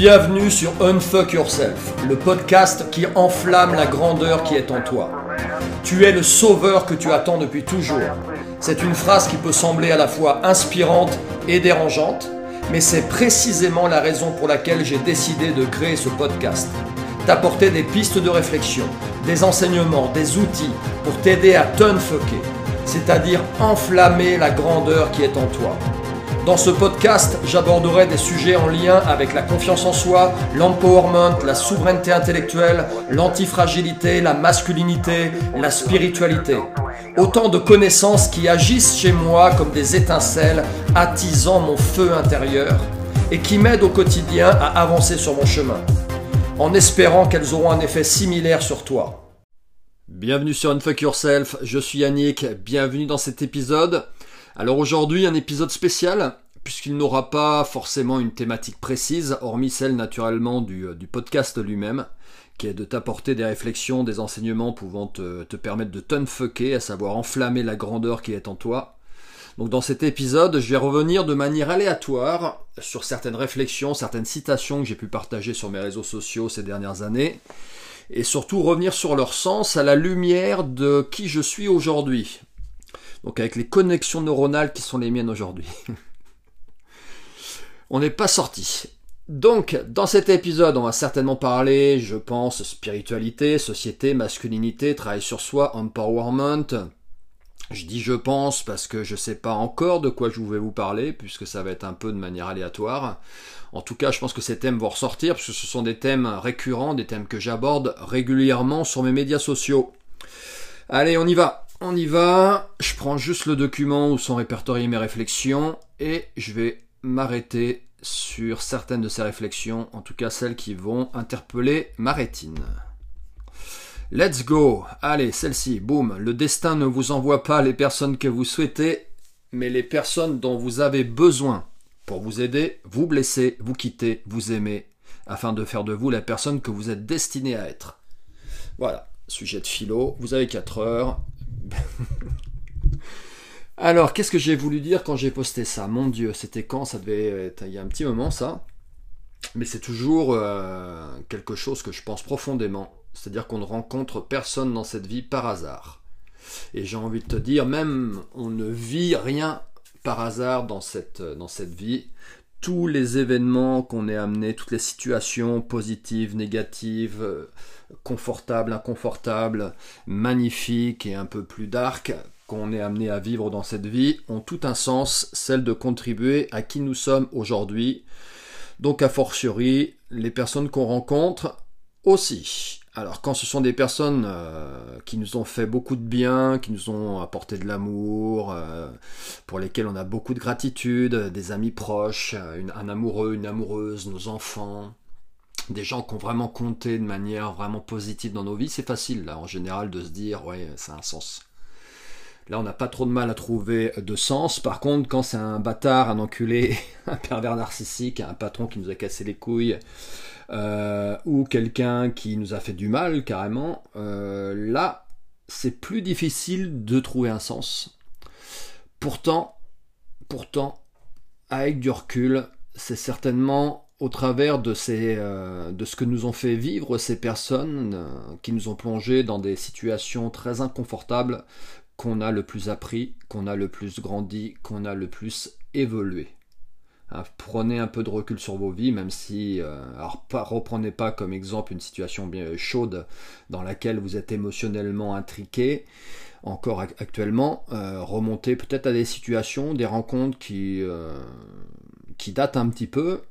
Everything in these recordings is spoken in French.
Bienvenue sur Unfuck Yourself, le podcast qui enflamme la grandeur qui est en toi. Tu es le sauveur que tu attends depuis toujours. C'est une phrase qui peut sembler à la fois inspirante et dérangeante, mais c'est précisément la raison pour laquelle j'ai décidé de créer ce podcast. T'apporter des pistes de réflexion, des enseignements, des outils pour t'aider à t'unfucker, c'est-à-dire enflammer la grandeur qui est en toi. Dans ce podcast, j'aborderai des sujets en lien avec la confiance en soi, l'empowerment, la souveraineté intellectuelle, l'antifragilité, la masculinité, la spiritualité. Autant de connaissances qui agissent chez moi comme des étincelles, attisant mon feu intérieur et qui m'aident au quotidien à avancer sur mon chemin, en espérant qu'elles auront un effet similaire sur toi. Bienvenue sur Unfuck Yourself, je suis Yannick, bienvenue dans cet épisode. Alors aujourd'hui, un épisode spécial, puisqu'il n'aura pas forcément une thématique précise, hormis celle naturellement du, euh, podcast lui-même, qui est de t'apporter des réflexions, des enseignements pouvant te, permettre de t'unfucker, à savoir enflammer la grandeur qui est en toi. Donc dans cet épisode, je vais revenir de manière aléatoire sur certaines réflexions, certaines citations que j'ai pu partager sur mes réseaux sociaux ces dernières années, et surtout revenir sur leur sens à la lumière de qui je suis aujourd'hui, donc avec les connexions neuronales qui sont les miennes aujourd'hui. on n'est pas sorti. Donc, dans cet épisode, on va certainement parler, je pense, spiritualité, société, masculinité, travail sur soi, empowerment. Je dis je pense parce que je sais pas encore de quoi je vais vous parler, puisque ça va être un peu de manière aléatoire. En tout cas, je pense que ces thèmes vont ressortir, puisque ce sont des thèmes récurrents, des thèmes que j'aborde régulièrement sur mes médias sociaux. Allez, on y va. On y va, je prends juste le document où sont répertoriées mes réflexions et je vais m'arrêter sur certaines de ces réflexions, en tout cas celles qui vont interpeller ma rétine. Let's go. Allez, celle-ci, boum. Le destin ne vous envoie pas les personnes que vous souhaitez, mais les personnes dont vous avez besoin pour vous aider, vous blesser, vous quitter, vous aimer, afin de faire de vous la personne que vous êtes destiné à être. Voilà, sujet de philo, vous avez 4 heures, Alors, qu'est-ce que j'ai voulu dire quand j'ai posté ça? Mon Dieu, c'était quand? Ça devait être il y a un petit moment, ça. Mais c'est toujours euh, quelque chose que je pense profondément. C'est-à-dire qu'on ne rencontre personne dans cette vie par hasard. Et j'ai envie de te dire, même on ne vit rien par hasard dans cette, dans cette vie. Tous les événements qu'on est amené, toutes les situations positives, négatives, euh, confortable, inconfortable, magnifique et un peu plus dark qu'on est amené à vivre dans cette vie ont tout un sens, celle de contribuer à qui nous sommes aujourd'hui. Donc a fortiori, les personnes qu'on rencontre aussi. Alors quand ce sont des personnes euh, qui nous ont fait beaucoup de bien, qui nous ont apporté de l'amour, euh, pour lesquelles on a beaucoup de gratitude, des amis proches, un amoureux, une amoureuse, nos enfants, des gens qui ont vraiment compté de manière vraiment positive dans nos vies, c'est facile là en général de se dire ouais ça a un sens. Là on n'a pas trop de mal à trouver de sens. Par contre quand c'est un bâtard, un enculé, un pervers narcissique, un patron qui nous a cassé les couilles, euh, ou quelqu'un qui nous a fait du mal carrément, euh, là c'est plus difficile de trouver un sens. Pourtant, pourtant, avec du recul, c'est certainement au travers de, ces, euh, de ce que nous ont fait vivre ces personnes euh, qui nous ont plongé dans des situations très inconfortables qu'on a le plus appris, qu'on a le plus grandi, qu'on a le plus évolué. Hein, prenez un peu de recul sur vos vies, même si, euh, alors pas, reprenez pas comme exemple une situation bien chaude dans laquelle vous êtes émotionnellement intriqué, encore actuellement, remontez peut-être à des situations, des rencontres qui, qui datent un petit peu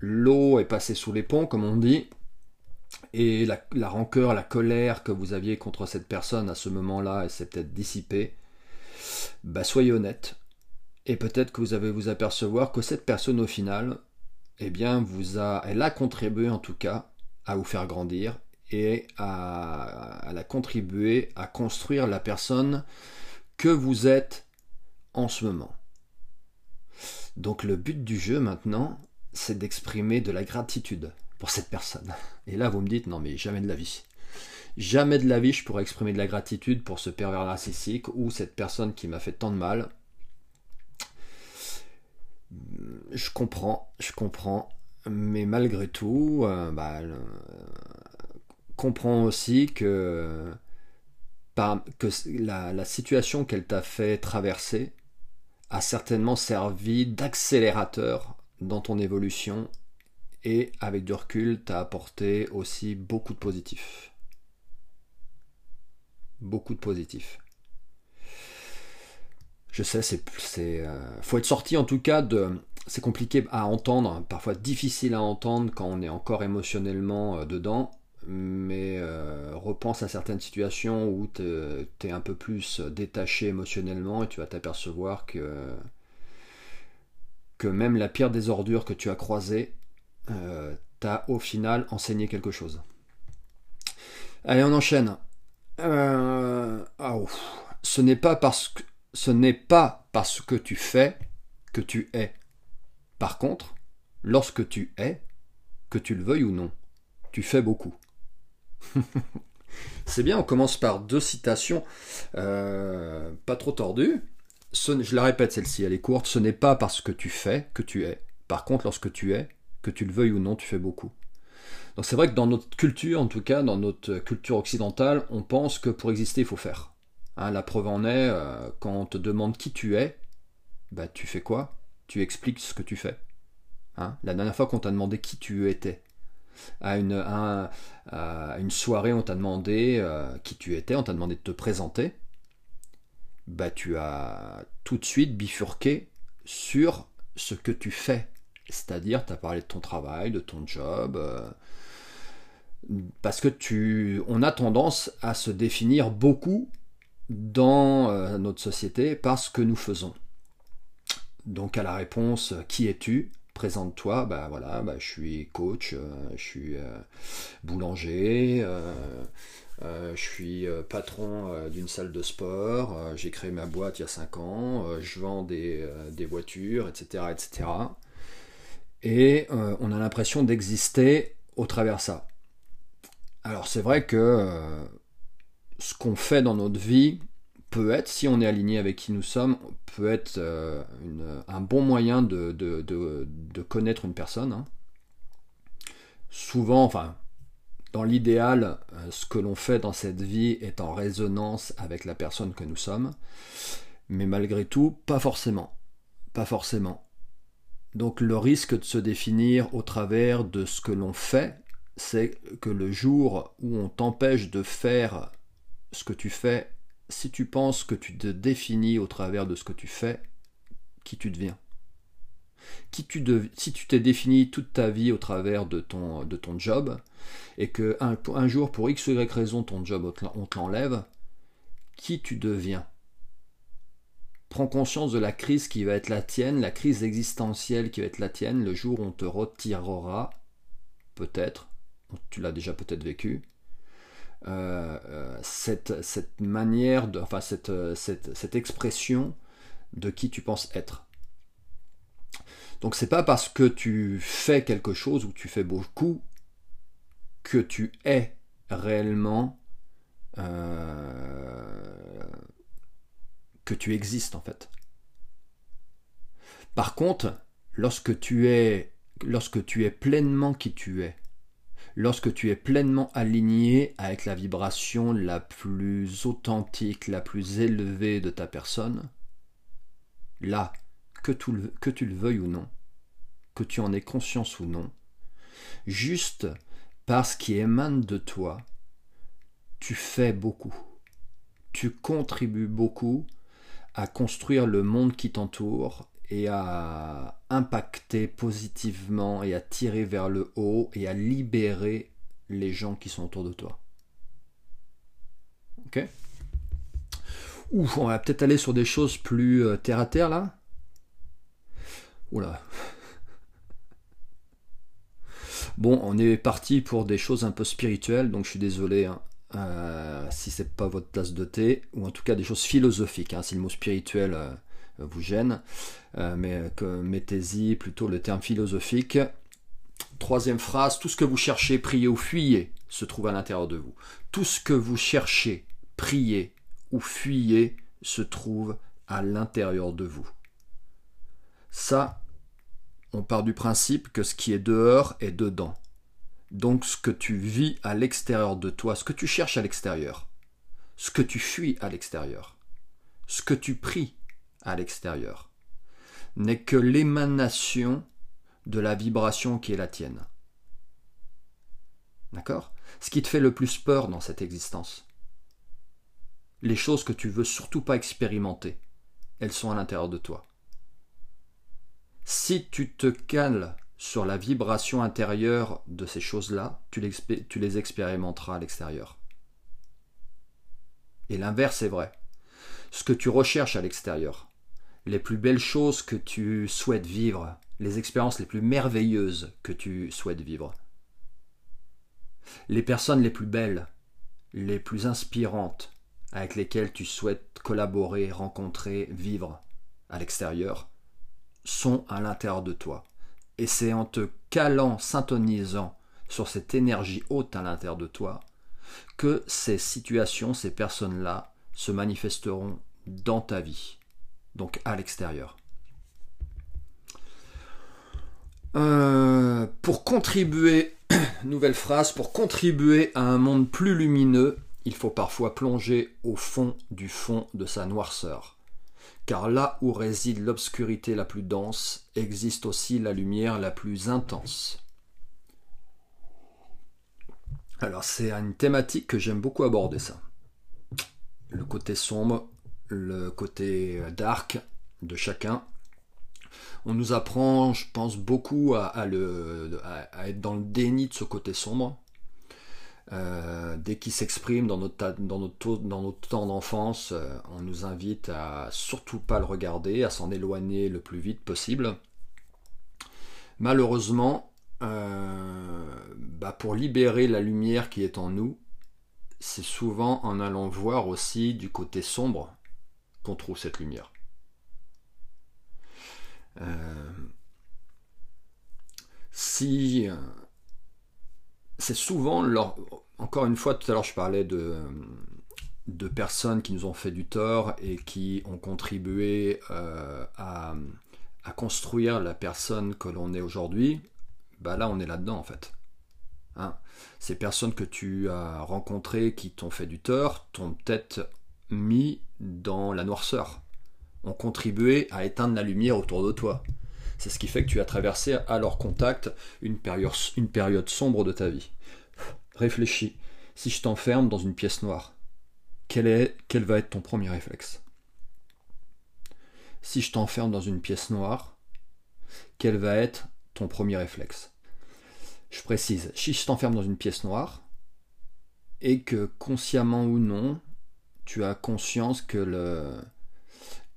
l'eau est passée sous les ponts, comme on dit, et la, rancœur, la colère que vous aviez contre cette personne à ce moment-là, elle s'est peut-être dissipée, bah soyez honnête. Et peut-être que vous avez vous apercevoir que cette personne au final, eh bien, a, elle a contribué en tout cas à vous faire grandir et à, à la contribuer à construire la personne que vous êtes en ce moment. Donc le but du jeu maintenant, c'est d'exprimer de la gratitude pour cette personne. Et là, vous me dites, non mais jamais de la vie. Jamais de la vie je pourrais exprimer de la gratitude pour ce pervers narcissique ou cette personne qui m'a fait tant de mal. Je comprends, je comprends. mais malgré tout, euh, bah, comprends aussi que, la, situation qu'elle t'a fait traverser a certainement servi d'accélérateur dans ton évolution et avec du recul, t'a apporté aussi beaucoup de positifs. Beaucoup de positifs. Je sais, c'est, euh, faut être sorti en tout cas de, c'est compliqué à entendre, parfois difficile à entendre quand on est encore émotionnellement euh, dedans, mais euh, repense à certaines situations où tu es un peu plus détaché émotionnellement et tu vas t'apercevoir que que même la pire des ordures que tu as croisées t'a au final enseigné quelque chose. Allez, on enchaîne. Ah, ce n'est pas parce que ce n'est pas parce que tu fais que tu es. Par contre, lorsque tu es, que tu le veuilles ou non, tu fais beaucoup. C'est bien, on commence par deux citations euh, pas trop tordues je la répète celle-ci, elle est courte, ce n'est pas parce que tu fais que tu es. Par contre, lorsque tu es, que tu le veuilles ou non, tu fais beaucoup. Donc c'est vrai que dans notre culture, en tout cas dans notre culture occidentale, on pense que pour exister, il faut faire. Hein, la preuve en est, euh, quand on te demande qui tu es, bah tu fais quoi? Tu expliques ce que tu fais. Hein, la dernière fois qu'on t'a demandé qui tu étais, à une, une soirée, on t'a demandé euh, qui tu étais, on t'a demandé de te présenter bah, tu as tout de suite bifurqué sur ce que tu fais. C'est-à-dire, tu as parlé de ton travail, de ton job. Euh, parce que tu, on a tendance à se définir beaucoup dans euh, notre société par ce que nous faisons. Donc à la réponse qui es-tu? Présente-toi, bah voilà, bah, je suis coach, euh, je suis boulanger, euh, je suis euh, patron euh, d'une salle de sport, j'ai créé ma boîte il y a 5 ans, je vends des, voitures, etc. etc. Et on a l'impression d'exister au travers ça. Alors c'est vrai que ce qu'on fait dans notre vie peut être, si on est aligné avec qui nous sommes, peut être un bon moyen de, connaître une personne. Hein. Souvent, enfin, dans l'idéal, euh, ce que l'on fait dans cette vie est en résonance avec la personne que nous sommes, mais malgré tout, pas forcément. Pas forcément. Donc le risque de se définir au travers de ce que l'on fait, c'est que le jour où on t'empêche de faire ce que tu fais, si tu penses que tu te définis au travers de ce que tu fais, qui tu deviens? Qui tu si tu t'es défini toute ta vie au travers de ton, de ton job, et que un, un jour, pour X ou Y raison, ton job, on te l'enlève, qui tu deviens? Prends conscience de la crise qui va être la tienne, la crise existentielle qui va être la tienne, le jour où on te retirera, peut-être, tu l'as déjà peut-être vécu, cette, cette, manière, de, enfin cette, cette, cette expression de qui tu penses être. Donc c'est pas parce que tu fais quelque chose ou tu fais beaucoup que tu es réellement euh, que tu existes en fait. Par contre, lorsque tu es lorsque tu es pleinement qui tu es, lorsque tu es pleinement aligné avec la vibration la plus authentique, la plus élevée de ta personne, là, que tu, le, veuilles ou non, que tu en aies conscience ou non, juste parce qu'il émane de toi, tu fais beaucoup. Tu contribues beaucoup à construire le monde qui t'entoure et à impacter positivement et à tirer vers le haut et à libérer les gens qui sont autour de toi. Ok? Ouf, on va peut-être aller sur des choses plus euh, terre à terre là. Oula. Bon, on est parti pour des choses un peu spirituelles, donc je suis désolé hein, euh, si c'est pas votre tasse de thé, ou en tout cas des choses philosophiques, hein, si le mot spirituel euh, vous gêne, euh, mais mettez-y plutôt le terme philosophique. Troisième phrase, tout ce que vous cherchez, priez ou fuyez se trouve à l'intérieur de vous. Tout ce que vous cherchez, priez ou fuyez se trouve à l'intérieur de vous. Ça, on part du principe que ce qui est dehors est dedans. Donc ce que tu vis à l'extérieur de toi, ce que tu cherches à l'extérieur, ce que tu fuis à l'extérieur, ce que tu pries à l'extérieur, n'est que l'émanation de la vibration qui est la tienne. D'accord? Ce qui te fait le plus peur dans cette existence. Les choses que tu veux surtout pas expérimenter, elles sont à l'intérieur de toi. Si tu te cales sur la vibration intérieure de ces choses-là, tu, les expérimenteras à l'extérieur. Et l'inverse est vrai. Ce que tu recherches à l'extérieur, les plus belles choses que tu souhaites vivre, les expériences les plus merveilleuses que tu souhaites vivre, les personnes les plus belles, les plus inspirantes avec lesquelles tu souhaites collaborer, rencontrer, vivre à l'extérieur, sont à l'intérieur de toi. Et c'est en te calant, syntonisant sur cette énergie haute à l'intérieur de toi que ces situations, ces personnes-là se manifesteront dans ta vie, à l'extérieur. Euh, pour contribuer, nouvelle phrase, pour contribuer à un monde plus lumineux, il faut parfois plonger au fond du fond de sa noirceur car là où réside l'obscurité la plus dense, existe aussi la lumière la plus intense. Alors c'est une thématique que j'aime beaucoup aborder ça. Le côté sombre, le côté dark de chacun. On nous apprend, je pense, beaucoup à, à être dans le déni de ce côté sombre. Euh, dès qu'il s'exprime dans notre, dans, notre, dans notre temps d'enfance, euh, on nous invite à surtout pas le regarder, à s'en éloigner le plus vite possible. Malheureusement, euh, bah, pour libérer la lumière qui est en nous, c'est souvent en allant voir aussi du côté sombre qu'on trouve cette lumière. si c'est souvent, encore une fois, tout à l'heure je parlais de, de personnes qui nous ont fait du tort et qui ont contribué euh, à, construire la personne que l'on est aujourd'hui, bah là on est là-dedans en fait. Hein Ces personnes que tu as rencontrées qui t'ont fait du tort t'ont peut-être mis dans la noirceur, ont contribué à éteindre la lumière autour de toi. C'est ce qui fait que tu as traversé à leur contact une période, sombre de ta vie. Réfléchis. Si je t'enferme dans une pièce noire, quel, quel va être ton premier réflexe? Si je t'enferme dans une pièce noire, quel va être ton premier réflexe? Je précise, si je t'enferme dans une pièce noire, et que consciemment ou non, tu as conscience que le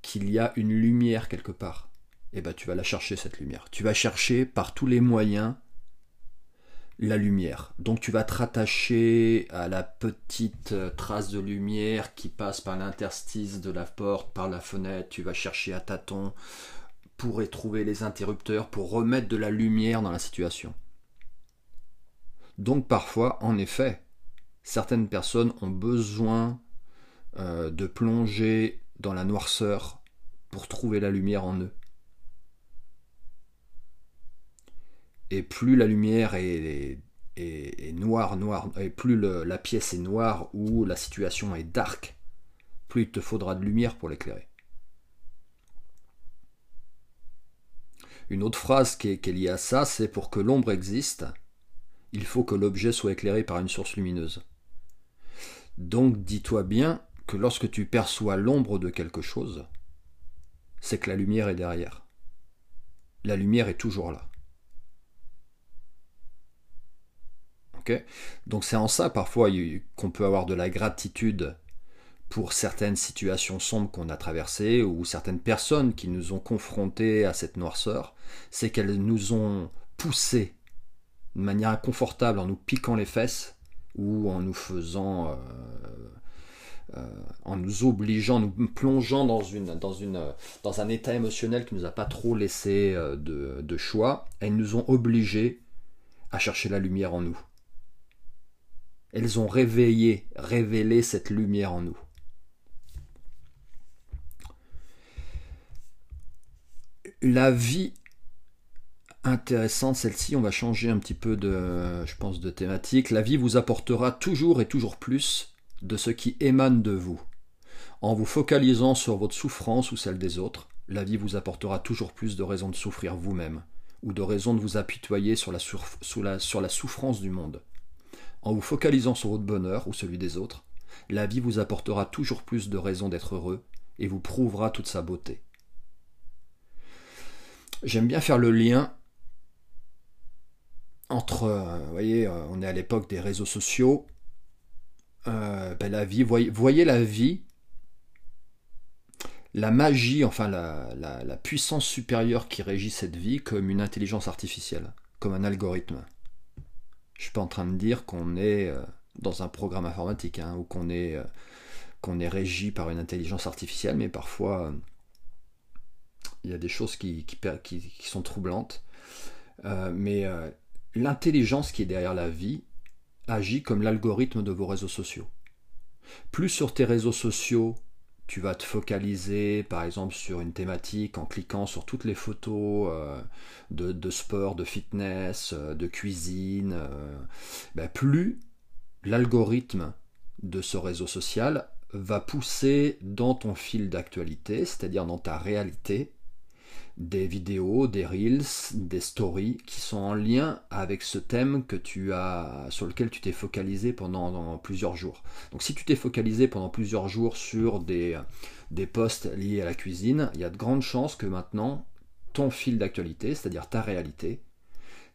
qu'il y a une lumière quelque part eh ben, tu vas la chercher cette lumière. Tu vas chercher par tous les moyens la lumière. Donc tu vas te rattacher à la petite euh, trace de lumière qui passe par l'interstice de la porte, par la fenêtre. Tu vas chercher à tâtons pour y trouver les interrupteurs, pour remettre de la lumière dans la situation. Donc parfois, en effet, certaines personnes ont besoin euh, de plonger dans la noirceur pour trouver la lumière en eux. et plus la lumière est, noire, noire, et plus la pièce est noire ou la situation est dark, plus il te faudra de lumière pour l'éclairer. Une autre phrase qui est, qui est liée à ça, c'est pour que l'ombre existe, il faut que l'objet soit éclairé par une source lumineuse. Donc dis-toi bien que lorsque tu perçois l'ombre de quelque chose, c'est que la lumière est derrière. La lumière est toujours là. Donc c'est en ça parfois qu'on peut avoir de la gratitude pour certaines situations sombres qu'on a traversées ou certaines personnes qui nous ont confrontés à cette noirceur, c'est qu'elles nous ont poussés de manière inconfortable en nous piquant les fesses ou en nous faisant euh, en nous obligeant, nous plongeant dans, un état émotionnel qui nous a pas trop laissé euh, de, choix, elles nous ont obligés à chercher la lumière en nous. Elles ont réveillé, révélé cette lumière en nous. La vie intéressante celle-ci. On va changer un petit peu je pense, de thématique. La vie vous apportera toujours et toujours plus de ce qui émane de vous. En vous focalisant sur votre souffrance ou celle des autres, la vie vous apportera toujours plus de raisons de souffrir vous-même ou de raisons de vous apitoyer sur la, sur la souffrance du monde. En vous focalisant sur votre bonheur ou celui des autres, la vie vous apportera toujours plus de raisons d'être heureux et vous prouvera toute sa beauté. J'aime bien faire le lien entre, euh, vous voyez, euh, on est à l'époque des réseaux sociaux, euh, ben la vie, voyez, la vie, la magie, enfin la, la, puissance supérieure qui régit cette vie comme une intelligence artificielle, comme un algorithme. Je suis pas en train de dire qu'on est dans un programme informatique hein, ou qu'on est, qu'on est régi par une intelligence artificielle, mais parfois il y a des choses qui, qui, qui sont troublantes. mais l'intelligence qui est derrière la vie agit comme l'algorithme de vos réseaux sociaux. Plus sur tes réseaux sociaux, tu vas te focaliser par exemple sur une thématique en cliquant sur toutes les photos euh, de, sport, de fitness, euh, de cuisine, euh, ben plus l'algorithme de ce réseau social va pousser dans ton fil d'actualité, c'est-à-dire dans ta réalité, des vidéos, des reels, des stories qui sont en lien avec ce thème que tu as, sur lequel tu t'es focalisé pendant, plusieurs jours. Donc si tu t'es focalisé pendant plusieurs jours sur des, des posts liés à la cuisine, il y a de grandes chances que maintenant ton fil d'actualité, c'est-à-dire ta réalité,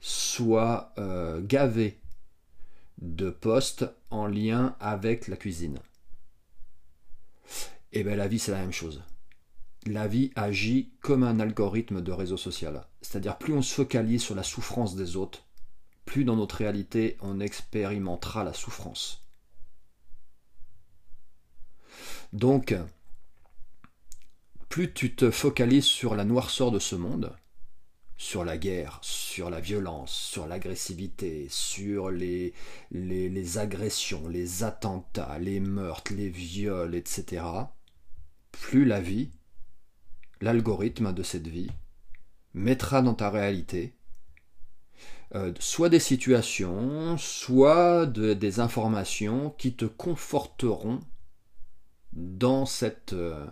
soit euh, gavé de posts en lien avec la cuisine. Et eh bien la vie c'est la même chose la vie agit comme un algorithme de réseau social. C'est-à-dire plus on se focalise sur la souffrance des autres, plus dans notre réalité on expérimentera la souffrance. Donc, plus tu te focalises sur la noirceur de ce monde, sur la guerre, sur la violence, sur l'agressivité, sur les, agressions, les attentats, les meurtres, les viols, etc., plus la vie l'algorithme de cette vie mettra dans ta réalité euh, soit des situations, soit des informations qui te conforteront euh,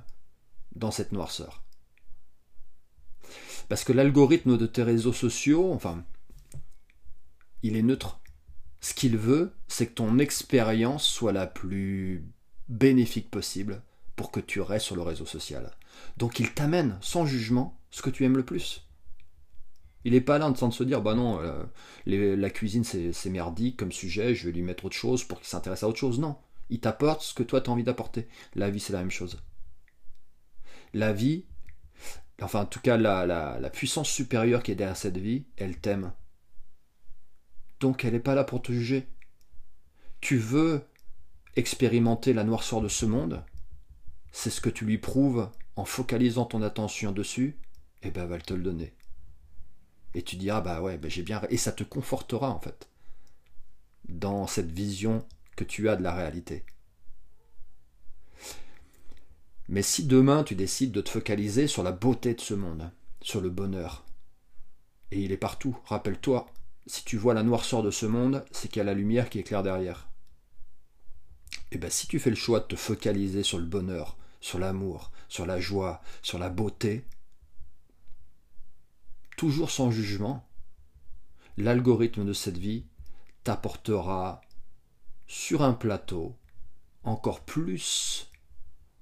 dans cette noirceur. Parce que l'algorithme de tes réseaux sociaux, enfin, il est neutre. Ce qu'il veut, c'est que ton expérience soit la plus bénéfique possible pour que tu restes sur le réseau social. Donc il t'amène sans jugement ce que tu aimes le plus. Il n'est pas là en train de se dire, bah non, euh, la cuisine c'est merdique comme sujet, je vais lui mettre autre chose pour qu'il s'intéresse à autre chose. Non, il t'apporte ce que toi tu as envie d'apporter. La vie c'est la même chose. La vie, enfin en tout cas la, la puissance supérieure qui est derrière cette vie, elle t'aime. Donc elle n'est pas là pour te juger. Tu veux expérimenter la noirceur de ce monde, c'est ce que tu lui prouves en focalisant ton attention dessus, eh ben elle va te le donner. Et tu diras bah ouais, ben j'ai bien et ça te confortera en fait dans cette vision que tu as de la réalité. Mais si demain tu décides de te focaliser sur la beauté de ce monde, sur le bonheur, et il est partout, rappelle-toi, si tu vois la noirceur de ce monde, c'est qu'il y a la lumière qui éclaire derrière. Et eh bien si tu fais le choix de te focaliser sur le bonheur, sur l'amour, sur la joie, sur la beauté, toujours sans jugement, l'algorithme de cette vie t'apportera sur un plateau encore plus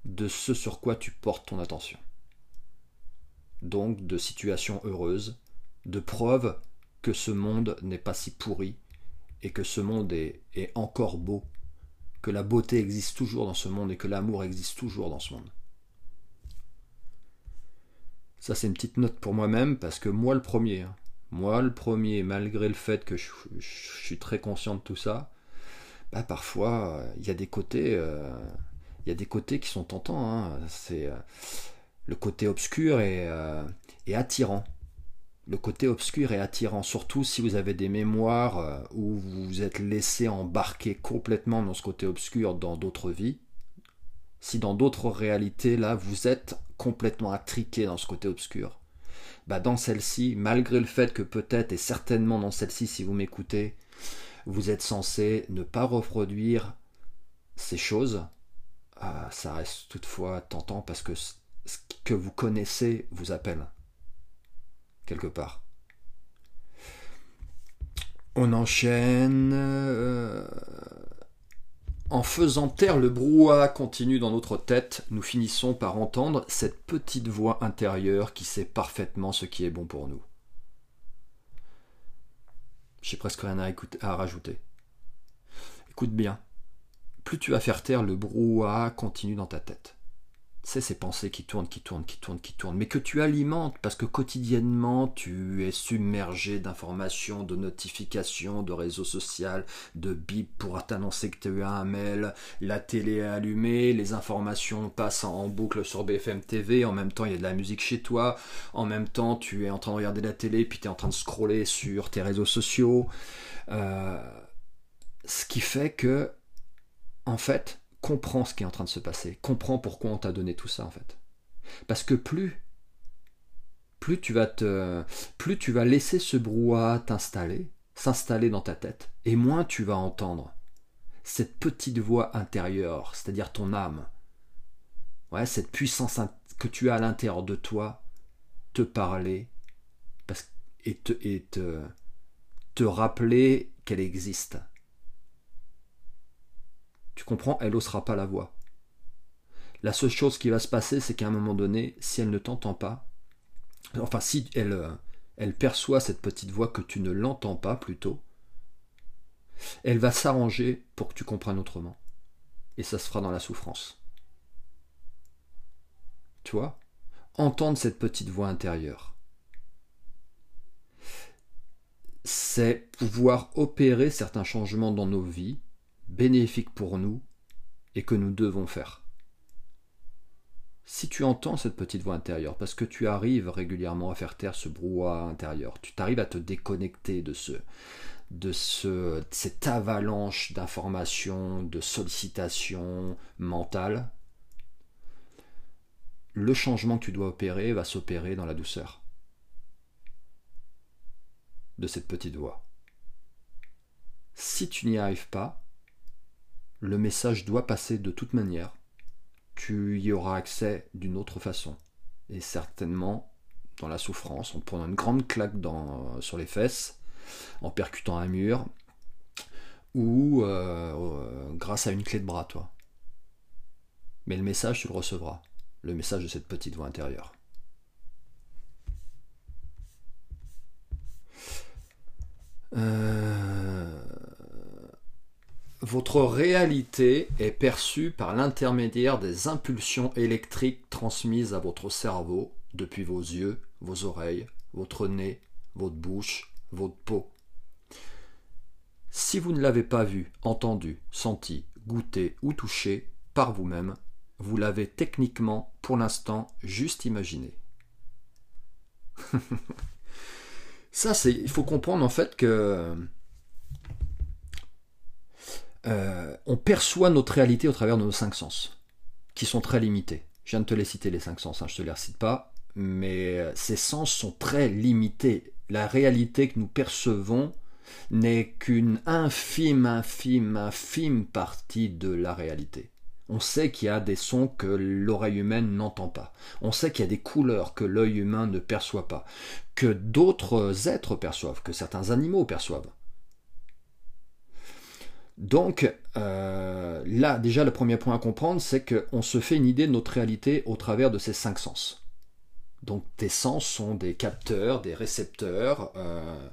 de ce sur quoi tu portes ton attention. Donc de situations heureuses, de preuves que ce monde n'est pas si pourri et que ce monde est, est encore beau que la beauté existe toujours dans ce monde et que l'amour existe toujours dans ce monde. Ça, c'est une petite note pour moi-même parce que moi, le premier, hein. moi, le premier, malgré le fait que je, suis très conscient de tout ça, bah, parfois, euh, il y a des côtés, euh, il y a des côtés qui sont tentants. Hein. C'est euh, le côté obscur et, attirant le côté obscur et attirant, surtout si vous avez des mémoires où vous vous êtes laissé embarquer complètement dans ce côté obscur dans d'autres vies. Si dans d'autres réalités, là, vous êtes complètement attriqué dans ce côté obscur, bah dans celle-ci, malgré le fait que peut-être et certainement dans celle-ci, si vous m'écoutez, vous êtes censé ne pas reproduire ces choses, ah, ça reste toutefois tentant parce que ce que vous connaissez vous appelle quelque part. On enchaîne. Euh, en faisant taire le brouhaha continu dans notre tête, nous finissons par entendre cette petite voix intérieure qui sait parfaitement ce qui est bon pour nous. J'ai presque rien à, rajouter. Écoute bien, plus tu vas faire taire le brouhaha continu dans ta tête, c'est ces pensées qui tournent, qui tournent, qui tournent, qui tournent, mais que tu alimentes parce que quotidiennement tu es submergé d'informations, de notifications, de réseaux sociaux, de bip pour t'annoncer que tu as eu un mail, la télé est allumée, les informations passent en boucle sur BFM TV, en même temps il y a de la musique chez toi, en même temps tu es en train de regarder la télé, puis tu es en train de scroller sur tes réseaux sociaux. Euh, ce qui fait que, en fait, comprends ce qui est en train de se passer, comprends pourquoi on t'a donné tout ça en fait. Parce que plus plus tu vas te plus tu vas laisser ce brouhaha t'installer, s'installer dans ta tête et moins tu vas entendre cette petite voix intérieure, c'est-à-dire ton âme. Ouais, cette puissance que tu as à l'intérieur de toi te parler parce, et, te, et te, te rappeler qu'elle existe tu comprends, elle n'osera pas la voix. La seule chose qui va se passer, c'est qu'à un moment donné, si elle ne t'entend pas, enfin si elle, euh, elle perçoit cette petite voix que tu ne l'entends pas plutôt, elle va s'arranger pour que tu comprennes autrement. Et ça se fera dans la souffrance. Tu vois? Entendre cette petite voix intérieure. C'est pouvoir opérer certains changements dans nos vies bénéfique pour nous et que nous devons faire. Si tu entends cette petite voix intérieure, parce que tu arrives régulièrement à faire taire ce brouhaha intérieur, tu t'arrives à te déconnecter de ce, de ce, cette avalanche d'informations, de sollicitations mentales, le changement que tu dois opérer va s'opérer dans la douceur de cette petite voix. Si tu n'y arrives pas, le message doit passer de toute manière. Tu y auras accès d'une autre façon. Et certainement dans la souffrance, en prenant une grande claque dans, sur les fesses, en percutant un mur, ou euh, euh, grâce à une clé de bras, toi. Mais le message, tu le recevras. Le message de cette petite voix intérieure. Euh, votre réalité est perçue par l'intermédiaire des impulsions électriques transmises à votre cerveau depuis vos yeux, vos oreilles, votre nez, votre bouche, votre peau. Si vous ne l'avez pas vu, entendu, senti, goûté ou touché par vous-même, vous l'avez techniquement, pour l'instant, juste imaginé. Ça, c'est. Il faut comprendre en fait que euh, on perçoit notre réalité au travers de nos cinq sens, qui sont très limités. Je viens de te les citer, les cinq sens, hein, je ne te les recite pas, mais euh, ces sens sont très limités. La réalité que nous percevons n'est qu'une infime, infime, infime partie de la réalité. On sait qu'il y a des sons que l'oreille humaine n'entend pas. On sait qu'il y a des couleurs que l'œil humain ne perçoit pas, que d'autres êtres perçoivent, que certains animaux perçoivent. Donc euh, là, déjà, le premier point à comprendre, c'est qu'on se fait une idée de notre réalité au travers de ces cinq sens. Donc tes sens sont des capteurs, des récepteurs euh,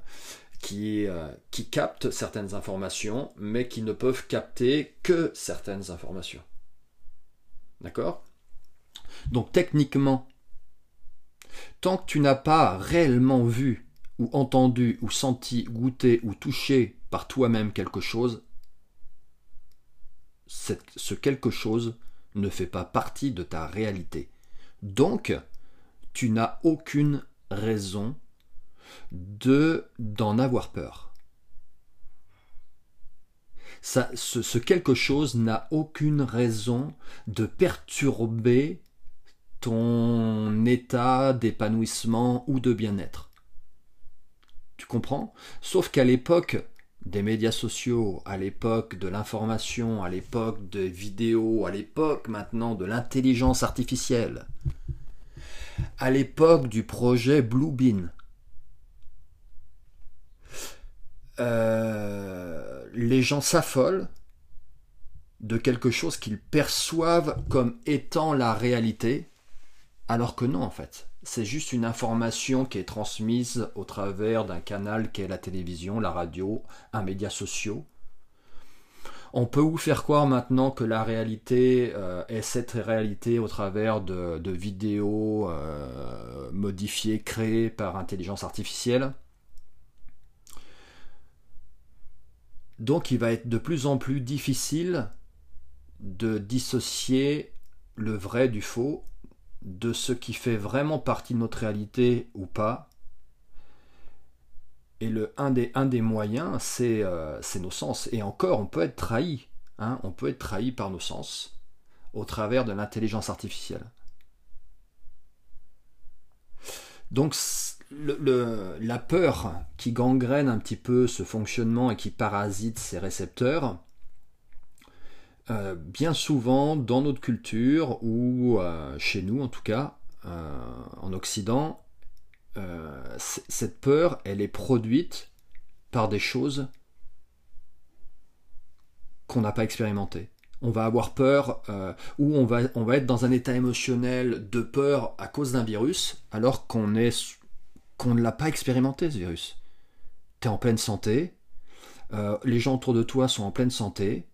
qui, euh, qui captent certaines informations, mais qui ne peuvent capter que certaines informations. D'accord? Donc techniquement, tant que tu n'as pas réellement vu ou entendu ou senti, goûté ou touché par toi-même quelque chose, ce quelque chose ne fait pas partie de ta réalité. Donc, tu n'as aucune raison de d'en avoir peur. Ce, quelque chose n'a aucune raison de perturber ton état d'épanouissement ou de bien-être. Tu comprends? Sauf qu'à l'époque des médias sociaux, à l'époque de l'information, à l'époque des vidéos, à l'époque maintenant de l'intelligence artificielle, à l'époque du projet Bluebeam, euh, les gens s'affolent de quelque chose qu'ils perçoivent comme étant la réalité, alors que non en fait. C'est juste une information qui est transmise au travers d'un canal qui est la télévision, la radio, un média social. On peut vous faire croire maintenant que la réalité euh, est cette réalité au travers de, vidéos euh, modifiées, créées par intelligence artificielle. Donc il va être de plus en plus difficile de dissocier le vrai du faux, de ce qui fait vraiment partie de notre réalité ou pas. Et le, un, des, un des moyens, c'est euh, nos sens. Et encore, on peut être trahi. Hein, on peut être trahi par nos sens au travers de l'intelligence artificielle. Donc le, la peur qui gangrène un petit peu ce fonctionnement et qui parasite ces récepteurs, euh, bien souvent dans notre culture ou euh, chez nous en tout cas, euh, en Occident, cette peur, elle est produite par des choses qu'on n'a pas expérimentées. On va avoir peur ou on va, être dans un état émotionnel de peur à cause d'un virus alors qu'on qu'on ne l'a pas expérimenté ce virus. Tu es en pleine santé, les gens autour de toi sont en pleine santé,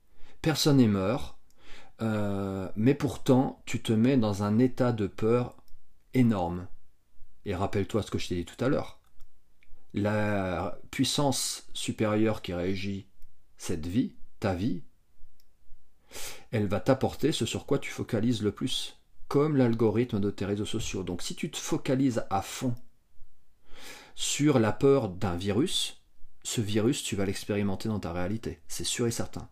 personne n'est mort, euh, mais pourtant tu te mets dans un état de peur énorme. Et rappelle-toi ce que je t'ai dit tout à l'heure. La puissance supérieure qui régit cette vie, ta vie, elle va t'apporter ce sur quoi tu focalises le plus, comme l'algorithme de tes réseaux sociaux. Donc si tu te focalises à fond sur la peur d'un virus, ce virus, tu vas l'expérimenter dans ta réalité, c'est sûr et certain.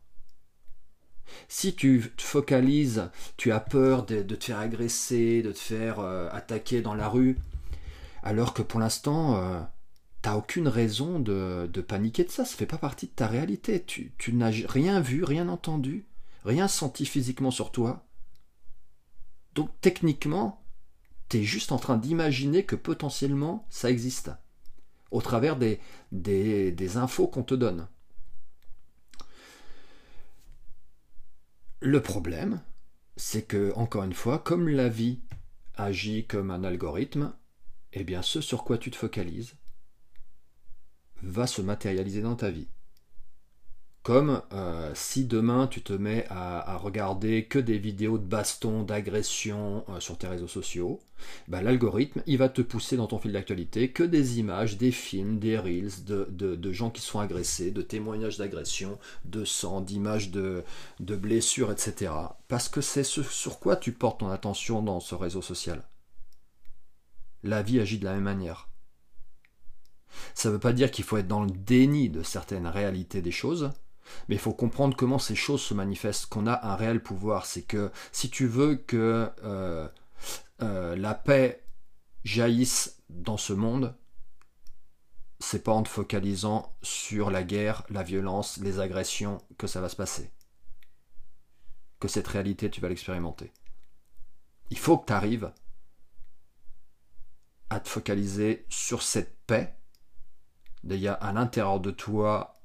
Si tu te focalises, tu as peur de, te faire agresser, de te faire euh, attaquer dans la rue, alors que pour l'instant, euh, tu n'as aucune raison de, paniquer de ça, ça ne fait pas partie de ta réalité. Tu, n'as rien vu, rien entendu, rien senti physiquement sur toi. Donc techniquement, tu es juste en train d'imaginer que potentiellement ça existe, au travers des infos qu'on te donne. Le problème, c'est que, encore une fois, comme la vie agit comme un algorithme, eh bien ce sur quoi tu te focalises va se matérialiser dans ta vie. Comme euh, si demain tu te mets à, regarder que des vidéos de baston, d'agression euh, sur tes réseaux sociaux, bah, l'algorithme il va te pousser dans ton fil d'actualité que des images, des films, des reels de, gens qui sont agressés, de témoignages d'agression, de sang, d'images de, de blessures, etc. Parce que c'est ce sur quoi tu portes ton attention dans ce réseau social. La vie agit de la même manière. Ça ne veut pas dire qu'il faut être dans le déni de certaines réalités des choses, mais il faut comprendre comment ces choses se manifestent, qu'on a un réel pouvoir. C'est que si tu veux que euh, euh, la paix jaillisse dans ce monde, c'est pas en te focalisant sur la guerre, la violence, les agressions que ça va se passer. Que cette réalité, tu vas l'expérimenter. Il faut que tu arrives à te focaliser sur cette paix, d'ailleurs à l'intérieur de toi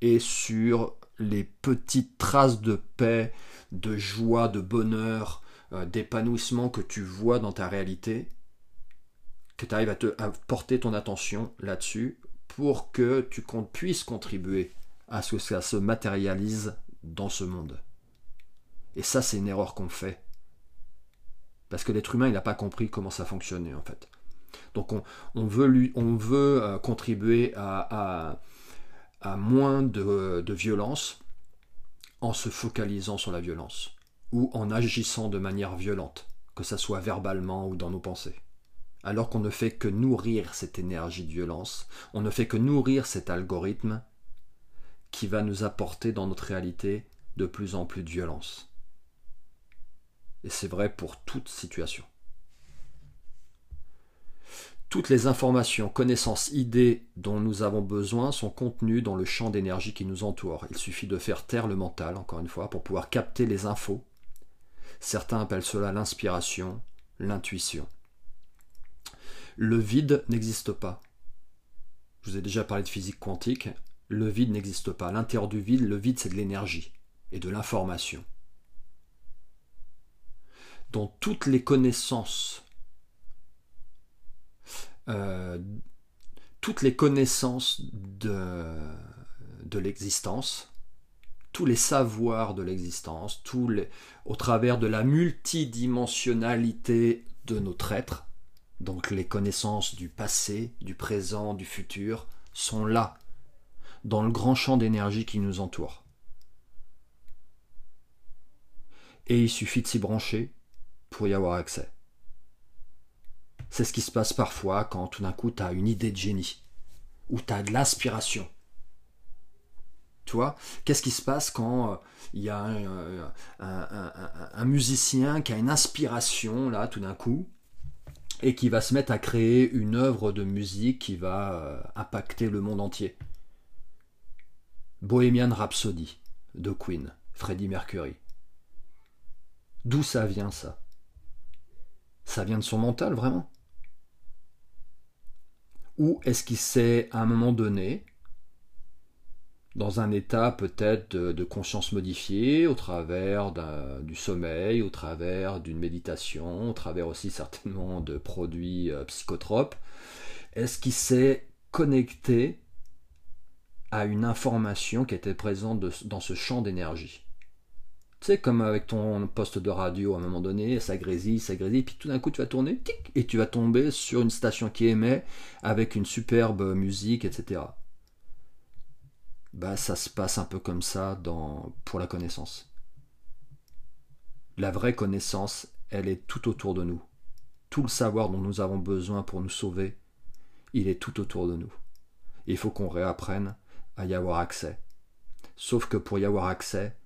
et sur les petites traces de paix, de joie, de bonheur, euh, d'épanouissement que tu vois dans ta réalité, que tu arrives à, te, porter ton attention là-dessus pour que tu puisses contribuer à ce que ça se matérialise dans ce monde. Et ça, c'est une erreur qu'on fait. Parce que l'être humain, il n'a pas compris comment ça fonctionnait en fait. Donc on, veut, euh, contribuer à moins de, violence en se focalisant sur la violence ou en agissant de manière violente, que ce soit verbalement ou dans nos pensées. Alors qu'on ne fait que nourrir cette énergie de violence, on ne fait que nourrir cet algorithme qui va nous apporter dans notre réalité de plus en plus de violence. Et c'est vrai pour toute situation. Toutes les informations, connaissances, idées dont nous avons besoin sont contenues dans le champ d'énergie qui nous entoure. Il suffit de faire taire le mental, encore une fois, pour pouvoir capter les infos. Certains appellent cela l'inspiration, l'intuition. Le vide n'existe pas. Je vous ai déjà parlé de physique quantique. Le vide n'existe pas. L'intérieur du vide, le vide, c'est de l'énergie et de l'information. Dans toutes les connaissances euh, toutes les connaissances de, de l'existence, tous les savoirs de l'existence, tous les, au travers de la multidimensionnalité de notre être, donc les connaissances du passé, du présent, du futur, sont là, dans le grand champ d'énergie qui nous entoure. Et il suffit de s'y brancher pour y avoir accès. C'est ce qui se passe parfois quand tout d'un coup tu une idée de génie, ou tu as de l'inspiration. Tu qu'est-ce qui se passe quand euh, il y a un, musicien qui a une inspiration, là, tout d'un coup, et qui va se mettre à créer une œuvre de musique qui va euh, impacter le monde entier Bohemian Rhapsody de Queen, Freddie Mercury. D'où ça vient ça? Ça vient de son mental, vraiment? Ou est-ce qu'il s'est, à un moment donné, dans un état peut-être de, conscience modifiée, au travers du sommeil, au travers d'une méditation, au travers aussi certainement de produits euh, psychotropes, est-ce qu'il s'est connecté à une information qui était présente dans ce champ d'énergie? Comme avec ton poste de radio, à un moment donné, ça grésille, ça grésille, puis tout d'un coup tu vas tourner, tic, et tu vas tomber sur une station qui émet avec une superbe musique, etc. Bah, ça se passe un peu comme ça dans, pour la connaissance. La vraie connaissance, elle est tout autour de nous. Tout le savoir dont nous avons besoin pour nous sauver, il est tout autour de nous. il faut qu'on réapprenne à y avoir accès. Sauf que pour y avoir accès,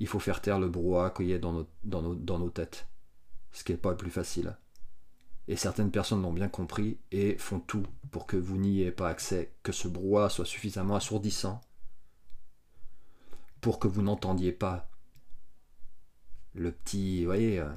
il faut faire taire le brouhaha qu'il y a dans nos, têtes. Ce qui n'est pas le plus facile. Et certaines personnes l'ont bien compris et font tout pour que vous n'y ayez pas accès, que ce brouhaha soit suffisamment assourdissant pour que vous n'entendiez pas le petit. Vous voyez, euh,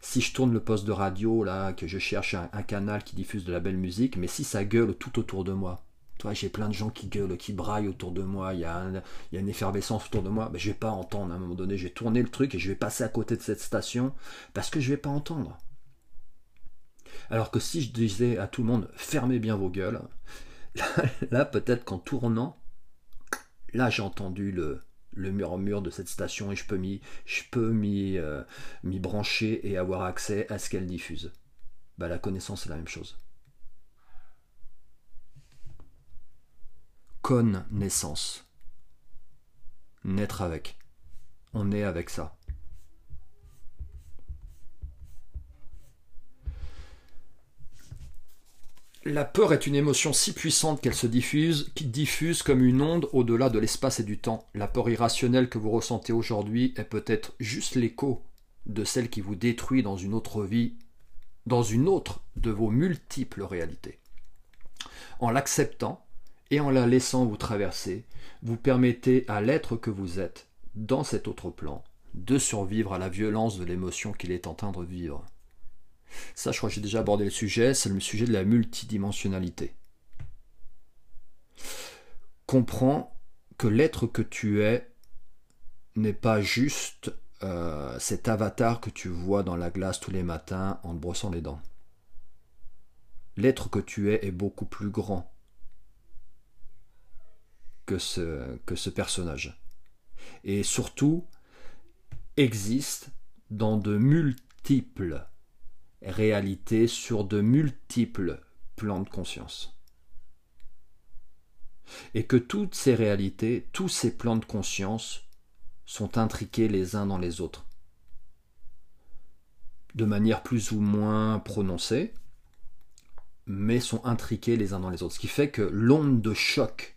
si je tourne le poste de radio, là, que je cherche un canal qui diffuse de la belle musique, mais si ça gueule tout autour de moi, j'ai plein de gens qui gueulent, qui braillent autour de moi, il y a, une effervescence autour de moi, mais je vais pas entendre à un moment donné, je vais tourner le truc et je vais passer à côté de cette station parce que je vais pas entendre. Alors que si je disais à tout le monde fermez bien vos gueules, là, peut-être qu'en tournant, là j'ai entendu le, murmure de cette station et je peux m'y euh, brancher et avoir accès à ce qu'elle diffuse. Bah, la connaissance c'est la même chose. Connaissance. Naître avec. On est avec ça. La peur est une émotion si puissante qu'elle se diffuse, qui diffuse comme une onde au-delà de l'espace et du temps. La peur irrationnelle que vous ressentez aujourd'hui est peut-être juste l'écho de celle qui vous détruit dans une autre vie, dans une autre de vos multiples réalités. En l'acceptant, et en la laissant vous traverser, vous permettez à l'être que vous êtes, dans cet autre plan, de survivre à la violence de l'émotion qu'il est en train de vivre. Ça, je crois que j'ai déjà abordé le sujet, c'est le sujet de la multidimensionnalité. Comprends que l'être que tu es n'est pas juste euh, cet avatar que tu vois dans la glace tous les matins en te brossant les dents. L'être que tu es est beaucoup plus grand que ce, personnage. Et surtout, existe dans de multiples réalités sur de multiples plans de conscience. Et que toutes ces réalités, tous ces plans de conscience sont intriqués les uns dans les autres. De manière plus ou moins prononcée, mais sont intriqués les uns dans les autres. Ce qui fait que l'onde de choc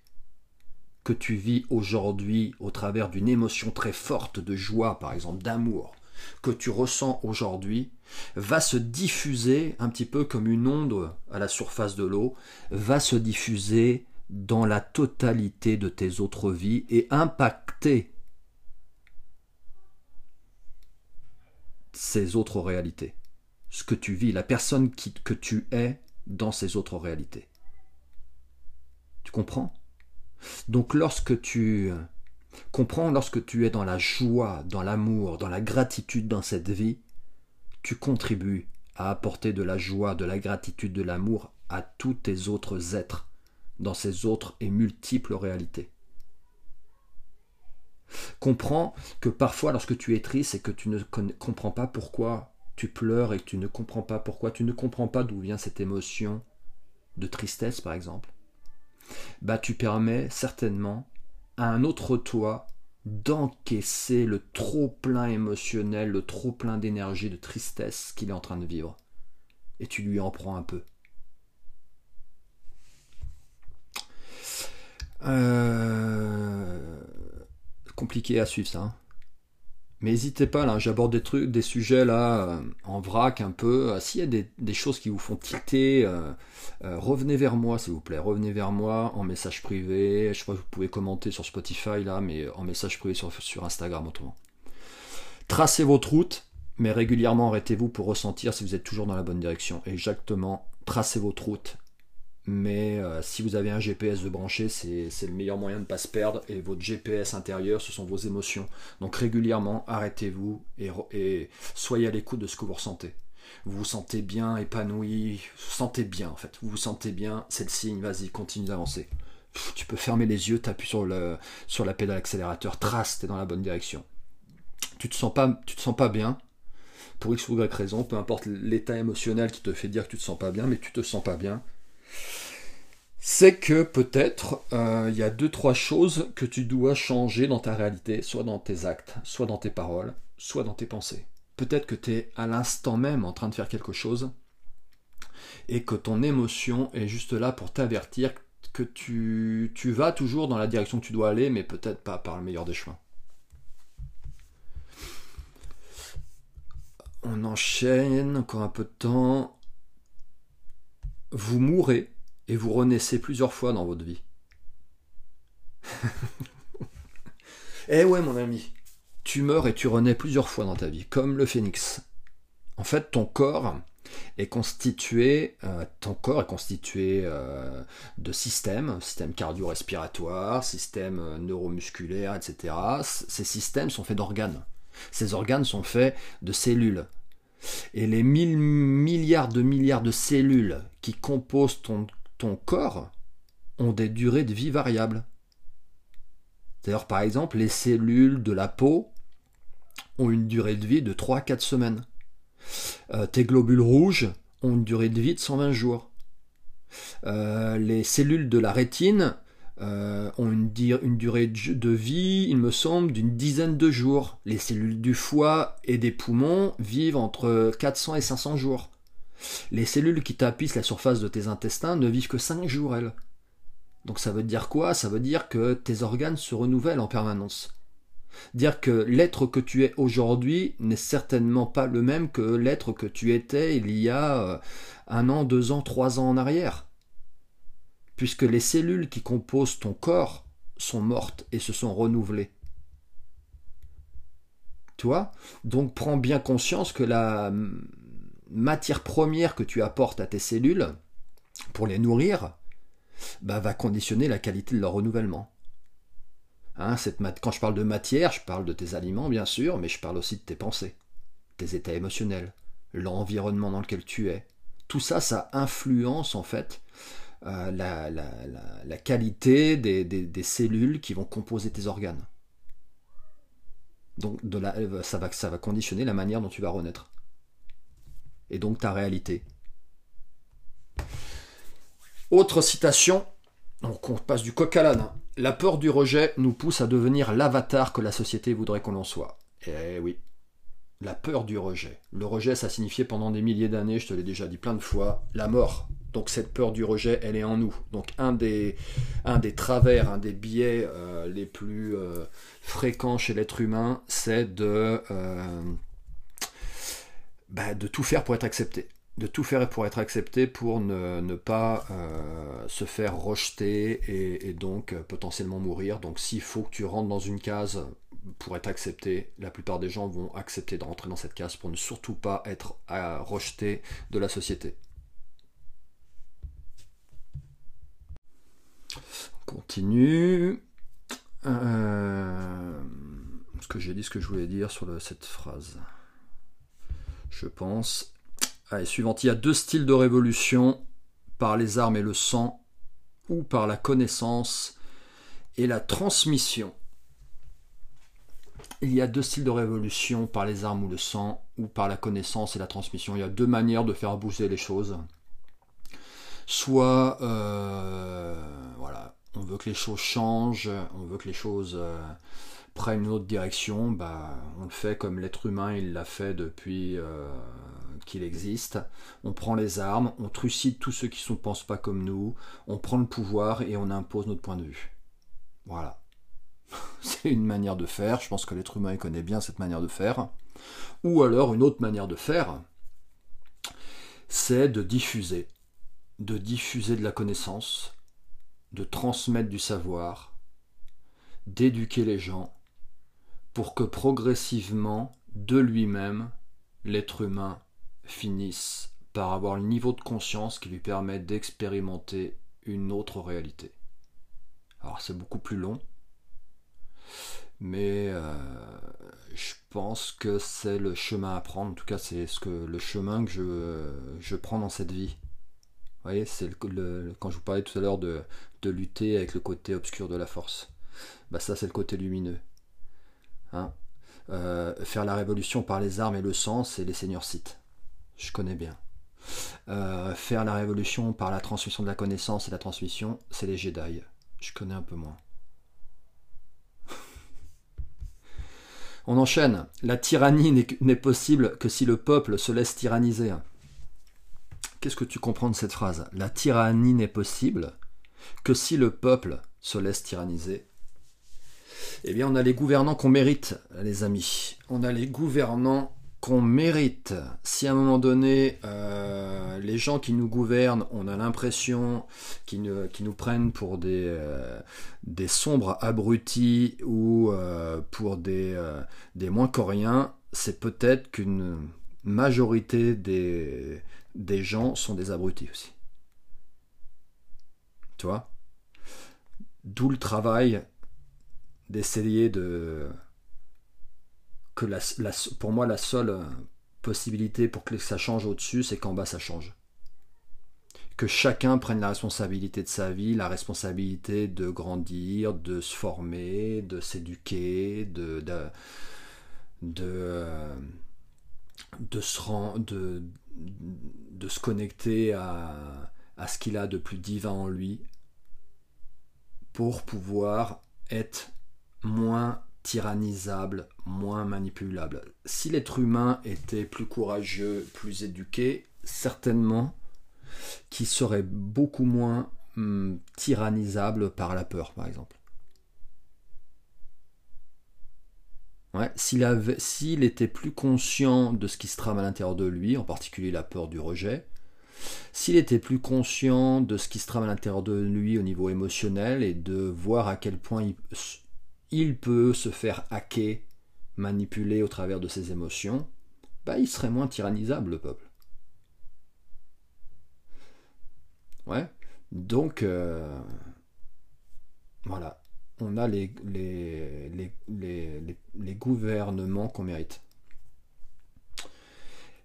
que tu vis aujourd'hui au travers d'une émotion très forte de joie, par exemple, d'amour, que tu ressens aujourd'hui va se diffuser un petit peu comme une onde à la surface de l'eau, va se diffuser dans la totalité de tes autres vies et impacter ces autres réalités. Ce que tu vis, la personne que tu es dans ces autres réalités. Tu comprends? Donc lorsque tu comprends, lorsque tu es dans la joie, dans l'amour, dans la gratitude dans cette vie, tu contribues à apporter de la joie, de la gratitude, de l'amour à tous tes autres êtres dans ces autres et multiples réalités. Comprends que parfois lorsque tu es triste et que tu ne comprends pas pourquoi tu pleures et que tu ne comprends pas pourquoi tu ne comprends pas d'où vient cette émotion de tristesse par exemple, bah tu permets certainement à un autre toi d'encaisser le trop plein émotionnel, le trop plein d'énergie, de tristesse qu'il est en train de vivre. Et tu lui en prends un peu. Euh, compliqué à suivre ça. Hein. Mais n'hésitez pas, là, j'aborde des trucs, des sujets là, euh, en vrac un peu. Euh, s'il y a des, choses qui vous font tilter, revenez vers moi, s'il vous plaît. Revenez vers moi en message privé. Je sais pas, vous pouvez commenter sur Spotify là, mais en message privé sur Instagram autrement. Tracez votre route, mais régulièrement arrêtez-vous pour ressentir si vous êtes toujours dans la bonne direction. Exactement, tracez votre route mais euh, si vous avez un GPS de branché, c'est le meilleur moyen de ne pas se perdre. Et votre GPS intérieur, ce sont vos émotions. Donc régulièrement, arrêtez-vous et, soyez à l'écoute de ce que vous ressentez. Vous vous sentez bien, épanoui, vous, vous sentez bien en fait. Vous vous sentez bien, c'est le signe, vas-y, continue d'avancer. Tu peux fermer les yeux, t'appuies sur la pédale accélérateur, trace, t'es dans la bonne direction. Tu te sens pas, tu te sens pas bien, pour X ou Y raison, peu importe l'état émotionnel qui te fait dire que tu te sens pas bien, mais tu te sens pas bien, c'est que peut-être euh, il y a deux, trois choses que tu dois changer dans ta réalité, soit dans tes actes, soit dans tes paroles, soit dans tes pensées. Peut-être que tu es à l'instant même en train de faire quelque chose et que ton émotion est juste là pour t'avertir que tu, tu vas toujours dans la direction que tu dois aller, mais peut-être pas par le meilleur des chemins. On enchaîne encore un peu de temps. Vous mourrez et vous renaissez plusieurs fois dans votre vie. eh ouais mon ami, tu meurs et tu renais plusieurs fois dans ta vie, comme le phénix. En fait, ton corps est constitué, euh, ton corps est constitué euh, de systèmes, système cardio-respiratoire, système euh, neuromusculaire, etc. Ces systèmes sont faits d'organes. Ces organes sont faits de cellules. Et les mille milliards de milliards de cellules qui composent ton corps ont des durées de vie variables. D'ailleurs, par exemple, les cellules de la peau ont une durée de vie de 3-4 semaines. Euh, tes globules rouges ont une durée de vie de 120 jours. Euh, les cellules de la rétine euh, ont une, durée de vie, il me semble, d'une dizaine de jours. Les cellules du foie et des poumons vivent entre 400 et 500 jours. Les cellules qui tapissent la surface de tes intestins ne vivent que 5 jours, elles. Donc ça veut dire quoi? Ça veut dire que tes organes se renouvellent en permanence. Dire que l'être que tu es aujourd'hui n'est certainement pas le même que l'être que tu étais il y a euh, un an, deux ans, trois ans en arrière. Puisque les cellules qui composent ton corps sont mortes et se sont renouvelées. Tu vois? Donc prends bien conscience que la matière première que tu apportes à tes cellules pour les nourrir bah, va conditionner la qualité de leur renouvellement. Hein, quand je parle de matière, je parle de tes aliments bien sûr, mais je parle aussi de tes pensées, tes états émotionnels, l'environnement dans lequel tu es. Tout ça, ça influence en fait euh, la, qualité des, cellules qui vont composer tes organes. Donc de ça, va, ça va conditionner la manière dont tu vas renaître et donc ta réalité. Autre citation, on passe du coq à l'âne. La peur du rejet nous pousse à devenir l'avatar que la société voudrait qu'on en soit. Eh oui, la peur du rejet. Le rejet, ça signifiait pendant des milliers d'années, je te l'ai déjà dit plein de fois, la mort. Donc cette peur du rejet, elle est en nous. Donc un des, un des travers, un des biais euh, les plus euh, fréquents chez l'être humain, c'est de, euh, bah, de tout faire pour être accepté. De tout faire pour être accepté, pour ne, pas euh, se faire rejeter et, et, donc potentiellement mourir. Donc s'il faut que tu rentres dans une case pour être accepté, la plupart des gens vont accepter de rentrer dans cette case pour ne surtout pas être rejeté de la société. Continue. Euh, ce que j'ai dit, ce que je voulais dire sur cette phrase. Je pense. Allez, suivante. Il y a deux styles de révolution par les armes et le sang, ou par la connaissance et la transmission. Il y a deux styles de révolution par les armes ou le sang, ou par la connaissance et la transmission. Il y a deux manières de faire bouger les choses. Soit, euh, voilà, on veut que les choses changent, on veut que les choses euh, prennent une autre direction, bah, on le fait comme l'être humain il l'a fait depuis euh, qu'il existe. On prend les armes, on trucide tous ceux qui ne pensent pas comme nous, on prend le pouvoir et on impose notre point de vue. Voilà. C'est une manière de faire, je pense que l'être humain connaît bien cette manière de faire. Ou alors une autre manière de faire, c'est de diffuser. De diffuser de la connaissance, de transmettre du savoir, d'éduquer les gens, pour que progressivement, de lui-même, l'être humain finisse par avoir le niveau de conscience qui lui permet d'expérimenter une autre réalité. Alors c'est beaucoup plus long, mais euh, je pense que c'est le chemin à prendre. En tout cas, c'est ce que le chemin que je, je prends dans cette vie voyez, c'est le, quand je vous parlais tout à l'heure de, lutter avec le côté obscur de la force. Bah ça, c'est le côté lumineux. Hein euh, faire la révolution par les armes et le sang, c'est les seigneurs Sith. Je connais bien. Euh, faire la révolution par la transmission de la connaissance et la transmission, c'est les Jedi. Je connais un peu moins. On enchaîne. La tyrannie n'est possible que si le peuple se laisse tyranniser. Qu'est-ce que tu comprends de cette phrase? La tyrannie n'est possible que si le peuple se laisse tyranniser. Eh bien, on a les gouvernants qu'on mérite, les amis. On a les gouvernants qu'on mérite. Si à un moment donné, euh, les gens qui nous gouvernent, on a l'impression qu'ils nous, prennent pour des, euh, sombres abrutis ou euh, pour des, des moins coréens, c'est peut-être qu'une majorité des, des gens sont des abrutis aussi. Tu vois? D'où le travail d'essayer de... que la, pour moi la seule possibilité pour que ça change au-dessus, c'est qu'en bas ça change. Que chacun prenne la responsabilité de sa vie, la responsabilité de grandir, de se former, de s'éduquer, de, de, de, de se de, de se connecter à, ce qu'il a de plus divin en lui pour pouvoir être moins tyrannisable, moins manipulable. Si l'être humain était plus courageux, plus éduqué, certainement qu'il serait beaucoup moins hum, tyrannisable par la peur, par exemple. S'il, était plus conscient de ce qui se trame à l'intérieur de lui, en particulier la peur du rejet, s'il était plus conscient de ce qui se trame à l'intérieur de lui au niveau émotionnel et de voir à quel point il, peut se faire hacker, manipuler au travers de ses émotions, bah, il serait moins tyrannisable, le peuple. Donc, euh, voilà on a les, gouvernements qu'on mérite.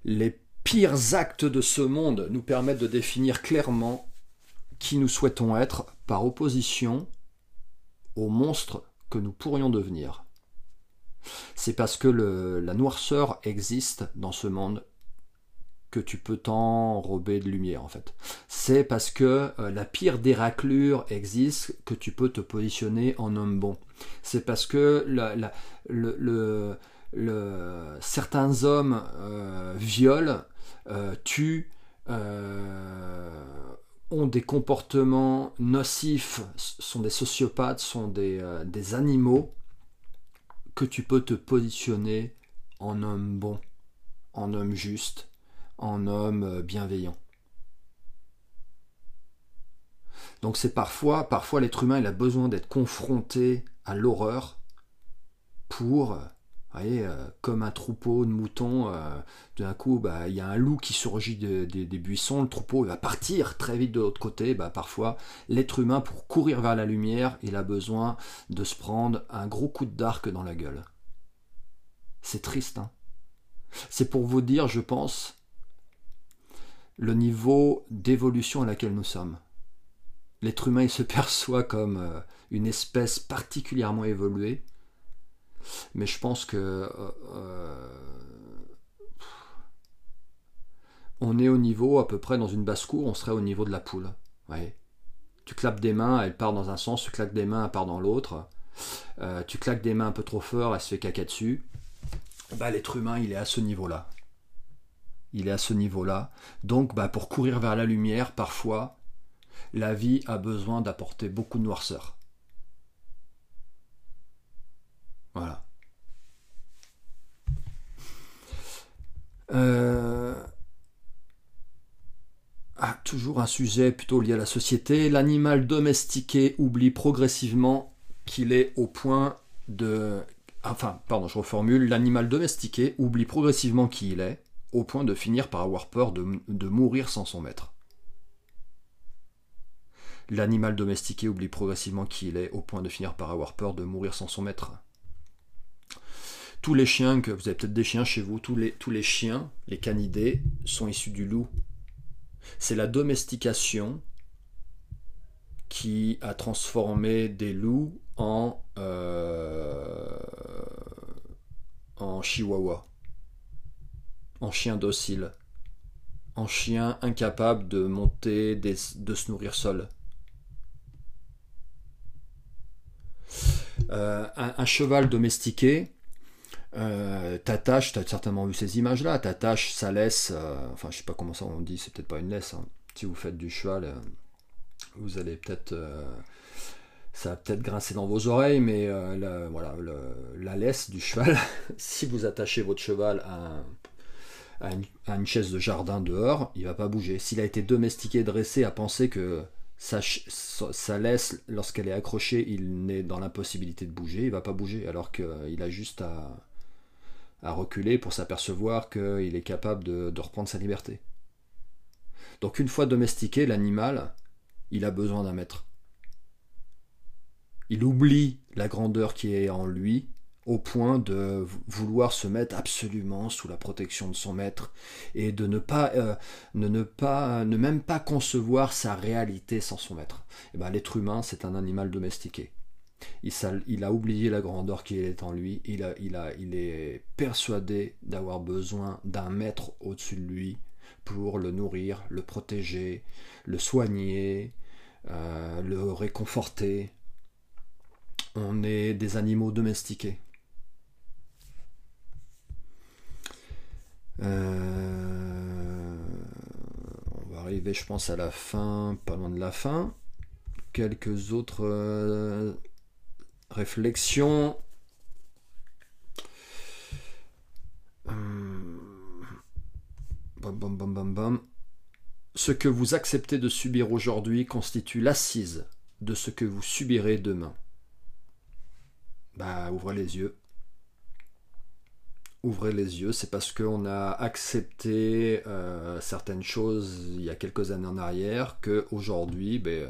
Les pires actes de ce monde nous permettent de définir clairement qui nous souhaitons être par opposition aux monstres que nous pourrions devenir. C'est parce que la noirceur existe dans ce monde que tu peux t'enrober de lumière en fait. C'est parce que euh, la pire des raclures existe que tu peux te positionner en homme bon. C'est parce que certains hommes euh, violent, euh, tuent, ont des comportements nocifs, sont des sociopathes, sont des animaux, que tu peux te positionner en homme bon en homme juste, en homme euh, bienveillant. Donc c'est parfois, parfois l'être humain il a besoin d'être confronté à l'horreur pour voyez, euh, comme un troupeau de moutons, euh, d'un coup, bah, il y a un loup qui surgit des buissons, le troupeau va partir très vite de l'autre côté. Bah, parfois, l'être humain, pour courir vers la lumière, il a besoin de se prendre un gros coup d'arc dans la gueule. C'est triste, hein C'est pour vous dire, je pense, le niveau d'évolution à laquelle nous sommes. L'être humain, il se perçoit comme euh, une espèce particulièrement évoluée, mais je pense que euh, euh, on est au niveau à peu près dans une basse-cour, on serait au niveau de la poule. Tu clapes des mains, elle part dans un sens, tu claques des mains, elle part dans l'autre. Tu claques des mains un peu trop fort, elle se fait caca dessus. Bah, l'être humain, il est à ce niveau-là. Il est à ce niveau-là. Donc, bah, pour courir vers la lumière, parfois, la vie a besoin d'apporter beaucoup de noirceur. Voilà. Euh, ah, toujours un sujet plutôt lié à la société. L'animal domestiqué oublie progressivement qu'il est au point de... Enfin, pardon, je reformule. L'animal domestiqué oublie progressivement qui il est, au point de finir par avoir peur de, mourir sans son maître. L'animal domestiqué oublie progressivement qui il est, au point de finir par avoir peur de mourir sans son maître tous les chiens, que vous avez peut-être des chiens chez vous, tous les, tous les chiens, les canidés, sont issus du loup. C'est la domestication qui a transformé des loups en, euh, en chihuahua, en chien docile, en chien incapable de monter, de se nourrir seul. Euh, un, cheval domestiqué, euh, Tatache, tu as certainement vu ces images-là. Tatache, ça laisse, euh, enfin je sais pas comment ça on dit, c'est peut-être pas une laisse. Hein. Si vous faites du cheval, euh, vous allez peut-être, ça va peut-être grincer dans vos oreilles, mais voilà, la laisse du cheval, si vous attachez votre cheval à, une, chaise de jardin dehors, il va pas bouger. S'il a été domestiqué, dressé à penser que sa, laisse, lorsqu'elle est accrochée, il n'est dans l'impossibilité de bouger, il va pas bouger, alors qu'il a juste à à reculer pour s'apercevoir qu'il est capable de, reprendre sa liberté. Donc une fois domestiqué, l'animal, il a besoin d'un maître. Il oublie la grandeur qui est en lui au point de vouloir se mettre absolument sous la protection de son maître et de ne pas, euh, ne, pas ne même pas concevoir sa réalité sans son maître. Eh ben, l'être humain, c'est un animal domestiqué. Il, a oublié la grandeur qui est en lui. Il, est persuadé d'avoir besoin d'un maître au-dessus de lui pour le nourrir, le protéger, le soigner, euh, le réconforter. On est des animaux domestiqués. Euh, on va arriver, je pense, à la fin, pas loin de la fin. Quelques autres euh, Réflexion. Hum. Bam, bam, bam, bam, bam. Ce que vous acceptez de subir aujourd'hui constitue l'assise de ce que vous subirez demain. Bah, ouvrez les yeux. Ouvrez les yeux, c'est parce qu'on a accepté euh, certaines choses il y a quelques années en arrière que aujourd'hui, ben,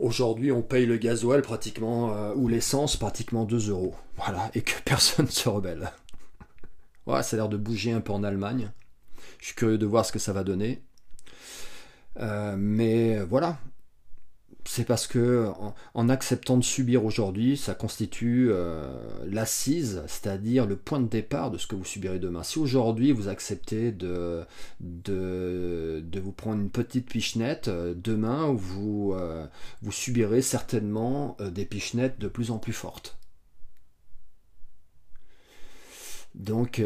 Aujourd'hui, on paye le gasoil pratiquement, euh, ou l'essence pratiquement 2 euros. Voilà, et que personne ne se rebelle. voilà, ça a l'air de bouger un peu en Allemagne. Je suis curieux de voir ce que ça va donner. Euh, mais voilà, c'est parce que en, acceptant de subir aujourd'hui, ça constitue euh, l'assise, c'est-à-dire le point de départ de ce que vous subirez demain. Si aujourd'hui vous acceptez de, vous prendre une petite pichenette, euh, demain vous, euh, vous subirez certainement des pichenettes de plus en plus fortes. Donc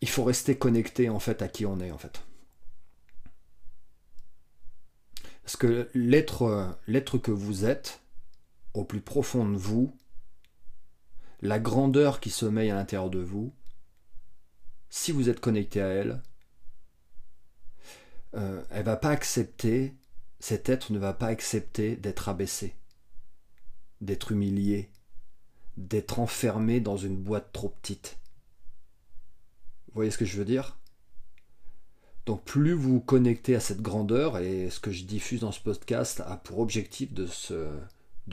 il faut rester connecté en fait à qui on est en fait. Parce que l'être, l'être que vous êtes, au plus profond de vous, la grandeur qui sommeille à l'intérieur de vous, si vous êtes connecté à elle, euh, elle va pas accepter, cet être ne va pas accepter d'être abaissé, d'être humilié, d'être enfermé dans une boîte trop petite. Vous voyez ce que je veux dire? Donc plus vous connectez à cette grandeur, et ce que je diffuse dans ce podcast a pour objectif de,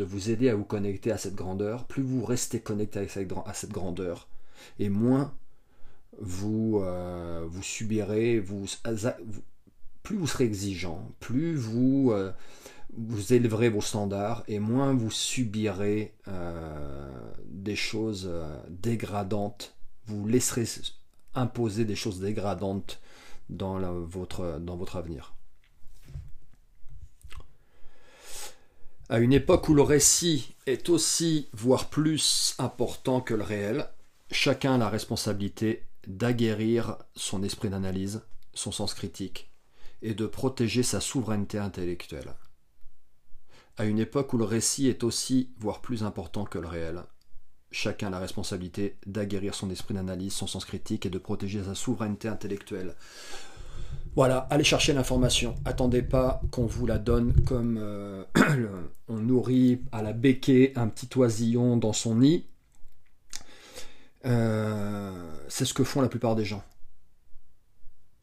vous aider à vous connecter à cette grandeur, plus vous restez connecté à cette grandeur, et moins vous, euh, subirez, plus vous serez exigeant, plus vous, euh, vous élèverez vos standards et moins vous subirez euh, des choses dégradantes, vous laisserez imposer des choses dégradantes dans, votre, votre avenir. À une époque où le récit est aussi, voire plus important que le réel, chacun a la responsabilité d'aguerrir son esprit d'analyse, son sens critique, et de protéger sa souveraineté intellectuelle. À une époque où le récit est aussi, voire plus important que le réel, chacun a la responsabilité d'aguerrir son esprit d'analyse, son sens critique et de protéger sa souveraineté intellectuelle. Voilà, allez chercher l'information. Attendez pas qu'on vous la donne comme euh, on nourrit à la béquée un petit oisillon dans son nid. Euh, c'est ce que font la plupart des gens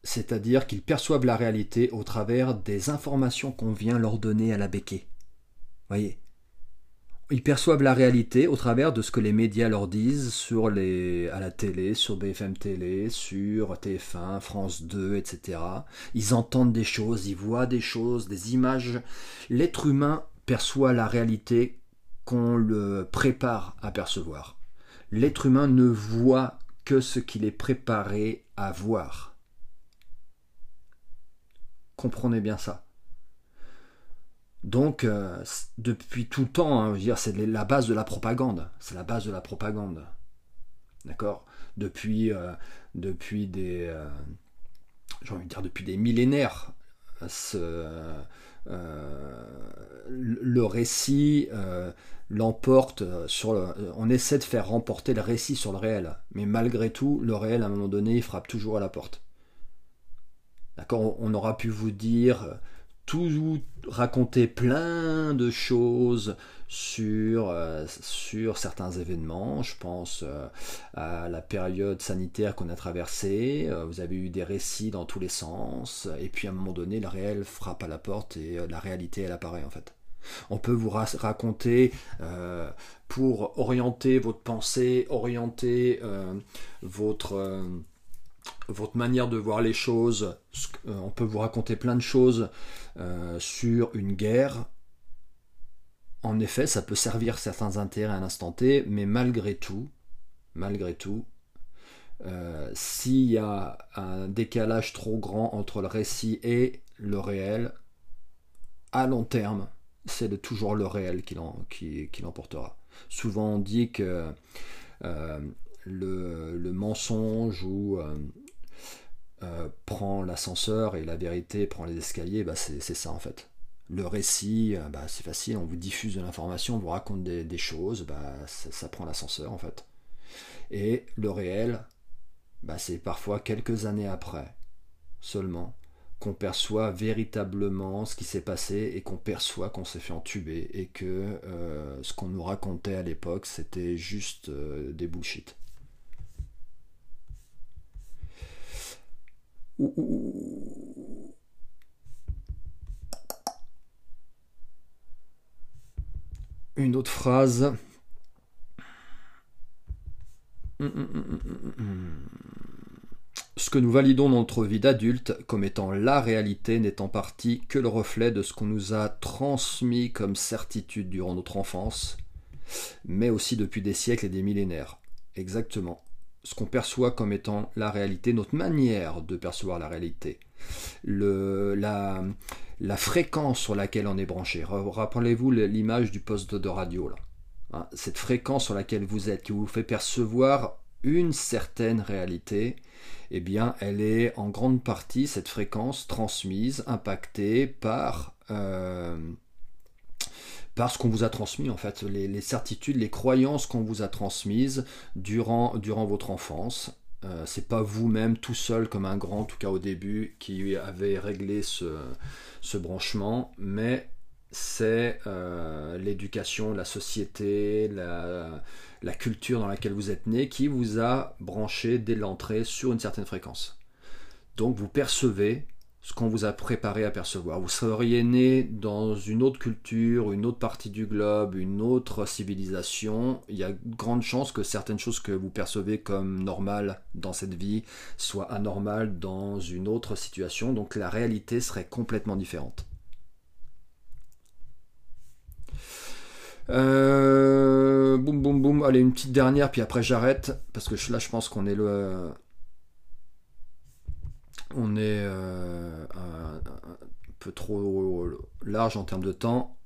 c'est-à-dire qu'ils perçoivent la réalité au travers des informations qu'on vient leur donner à la béquée. Voyez? Ils perçoivent la réalité au travers de ce que les médias leur disent sur les, à la télé, sur BFM Télé, sur TF1, France 2, etc. Ils entendent des choses, ils voient des choses, des images. L'être humain perçoit la réalité qu'on le prépare à percevoir. L'être humain ne voit que ce qu'il est préparé à voir. Comprenez bien ça. Donc, euh, depuis tout le temps, hein, c'est la base de la propagande. C'est la base de la propagande. D'accord? Depuis, euh, depuis des, euh, j'ai envie de dire depuis des millénaires, le récit l'emporte sur le, on essaie de faire remporter le récit sur le réel, mais malgré tout, le réel à un moment donné, il frappe toujours à la porte. D'accord? On aura pu vous dire tout raconter plein de choses sur, euh, sur certains événements. Je pense euh, à la période sanitaire qu'on a traversée. vous avez eu des récits dans tous les sens. Et puis à un moment donné, le réel frappe à la porte et la réalité, elle apparaît en fait. On peut vous raconter pour orienter votre pensée, orienter votre votre manière de voir les choses. Euh, on peut vous raconter plein de choses euh, sur une guerre. En effet, ça peut servir certains intérêts à l'instant T, mais malgré tout, malgré tout, euh, s'il y a un décalage trop grand entre le récit et le réel, à long terme, c'est toujours le réel qui l'emportera. Souvent on dit que le, mensonge ou euh, euh, prend l'ascenseur et la vérité prend les escaliers, bah c'est ça en fait. Le récit, euh, bah c'est facile, on vous diffuse de l'information, on vous raconte des, choses, bah ça, prend l'ascenseur en fait. Et le réel, c'est parfois quelques années après seulement qu'on perçoit véritablement ce qui s'est passé et qu'on perçoit qu'on s'est fait entuber et que ce qu'on nous racontait à l'époque c'était juste des bullshit. Une autre phrase. Ce que nous validons dans notre vie d'adulte comme étant la réalité n'est en partie que le reflet de ce qu'on nous a transmis comme certitude durant notre enfance, mais aussi depuis des siècles et des millénaires. Exactement ce qu'on perçoit comme étant la réalité, notre manière de percevoir la réalité, le, la, la fréquence sur laquelle on est branché. Rappelez-vous l'image du poste de radio là. Hein, cette fréquence sur laquelle vous êtes, qui vous fait percevoir une certaine réalité, eh bien, elle est en grande partie cette fréquence transmise, impactée par euh, parce qu'on vous a transmis en fait les, certitudes, les croyances qu'on vous a transmises durant, durant votre enfance. Euh, c'est pas vous-même tout seul comme un grand, en tout cas au début, qui avait réglé ce, ce branchement, mais c'est euh, l'éducation, la société, la, la, culture dans laquelle vous êtes né qui vous a branché dès l'entrée sur une certaine fréquence. Donc vous percevez ce qu'on vous a préparé à percevoir. Vous seriez né dans une autre culture, une autre partie du globe, une autre civilisation. Il y a grande chance que certaines choses que vous percevez comme normales dans cette vie soient anormales dans une autre situation. Donc la réalité serait complètement différente. Euh, boum boum boum. Allez, une petite dernière, puis après j'arrête. Parce que là, je pense qu'on est le, on est euh, un, peu trop large en termes de temps.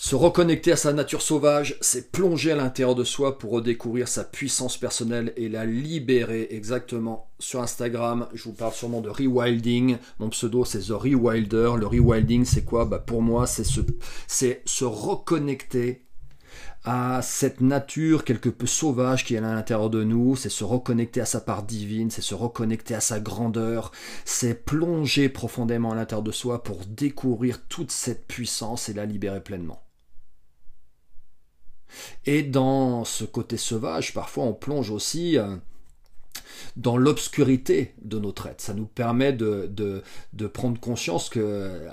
Se reconnecter à sa nature sauvage, c'est plonger à l'intérieur de soi pour redécouvrir sa puissance personnelle et la libérer exactement. Sur Instagram, je vous parle sûrement de rewilding. Mon pseudo, c'est The Rewilder. Le rewilding, c'est quoi? Bah, Pour moi, c'est se reconnecter à cette nature quelque peu sauvage qui est à l'intérieur de nous, c'est se reconnecter à sa part divine, c'est se reconnecter à sa grandeur, c'est plonger profondément à l'intérieur de soi pour découvrir toute cette puissance et la libérer pleinement. Et dans ce côté sauvage, parfois on plonge aussi euh, dans l'obscurité de notre être. Ça nous permet de, prendre conscience que euh,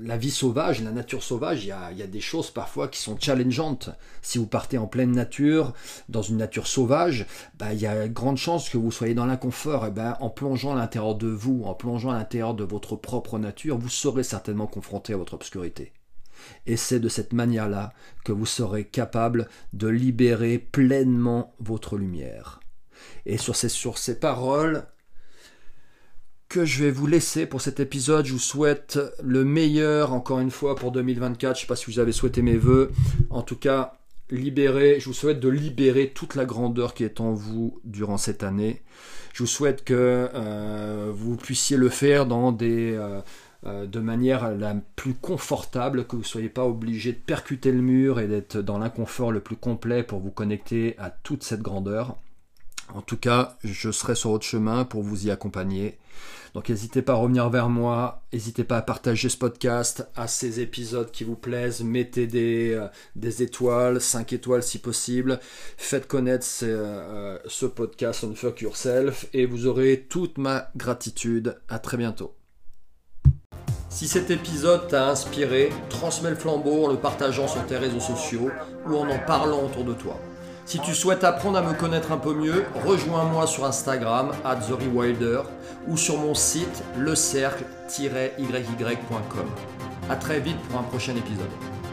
la vie sauvage, la nature sauvage, il y, a, des choses parfois qui sont challengeantes. Si vous partez en pleine nature, dans une nature sauvage, bah, il y a grande chance que vous soyez dans l'inconfort. Et ben, en plongeant à l'intérieur de vous, en plongeant à l'intérieur de votre propre nature, vous serez certainement confronté à votre obscurité. Et c'est de cette manière-là que vous serez capable de libérer pleinement votre lumière. Et sur ces, sur ces paroles que je vais vous laisser pour cet épisode, je vous souhaite le meilleur encore une fois pour 2024. Je ne sais pas si vous avez souhaité mes voeux. En tout cas, libérer, je vous souhaite de libérer toute la grandeur qui est en vous durant cette année. Je vous souhaite que euh, vous puissiez le faire dans des, euh, euh, de manière la plus confortable, que vous ne soyez pas obligé de percuter le mur et d'être dans l'inconfort le plus complet pour vous connecter à toute cette grandeur. En tout cas, je serai sur votre chemin pour vous y accompagner. Donc n'hésitez pas à revenir vers moi, n'hésitez pas à partager ce podcast, à ces épisodes qui vous plaisent, mettez des, euh, étoiles, 5 étoiles si possible, faites connaître euh, ce podcast on Fuck Yourself et vous aurez toute ma gratitude. À très bientôt. Si cet épisode t'a inspiré, transmets le flambeau en le partageant sur tes réseaux sociaux ou en en parlant autour de toi. Si tu souhaites apprendre à me connaître un peu mieux, rejoins-moi sur Instagram, at TheRewilder, ou sur mon site lecercle-yy.com. A très vite pour un prochain épisode.